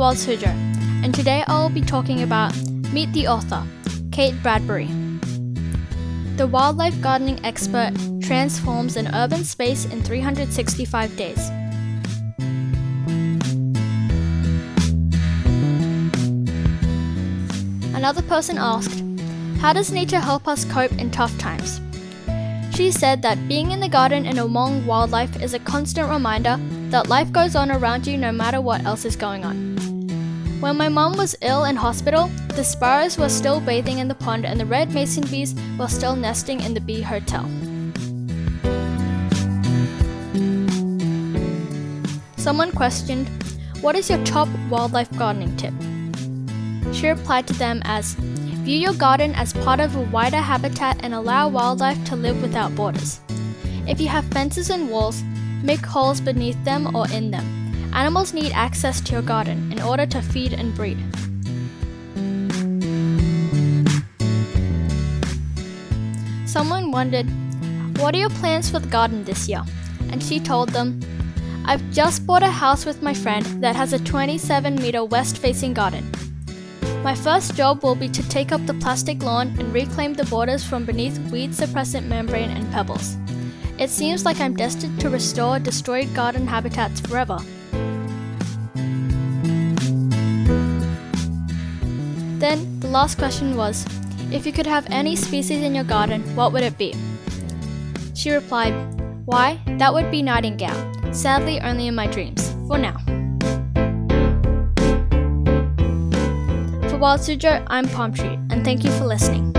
Wild Suzhou, and today I will be talking about Meet the Author, Kate Bradbury. The wildlife gardening expert transforms an urban space in 365 days. Another person asked, How does nature help us cope in tough times? She said that being in the garden and among wildlife is a constant reminder that life goes on around you no matter what else is going on. When my mom was ill in hospital, the sparrows were still bathing in the pond and the red mason bees were still nesting in the bee hotel. Someone questioned, What is your top wildlife gardening tip? She replied to them as, View your garden as part of a wider habitat and allow wildlife to live without borders. If you have fences and walls, make holes beneath them or in them. Animals need access to your garden in order to feed and breed. Someone wondered, What are your plans for the garden this year? And she told them, I've just bought a house with my friend that has a 27 meter west facing garden. My first job will be to take up the plastic lawn and reclaim the borders from beneath weed suppressant membrane and pebbles. It seems like I'm destined to restore destroyed garden habitats forever. Then, the last question was If you could have any species in your garden, what would it be? She replied, Why, that would be Nightingale. Sadly, only in my dreams. For now. For Wild Suzhou, I'm Palm Tree, and thank you for listening.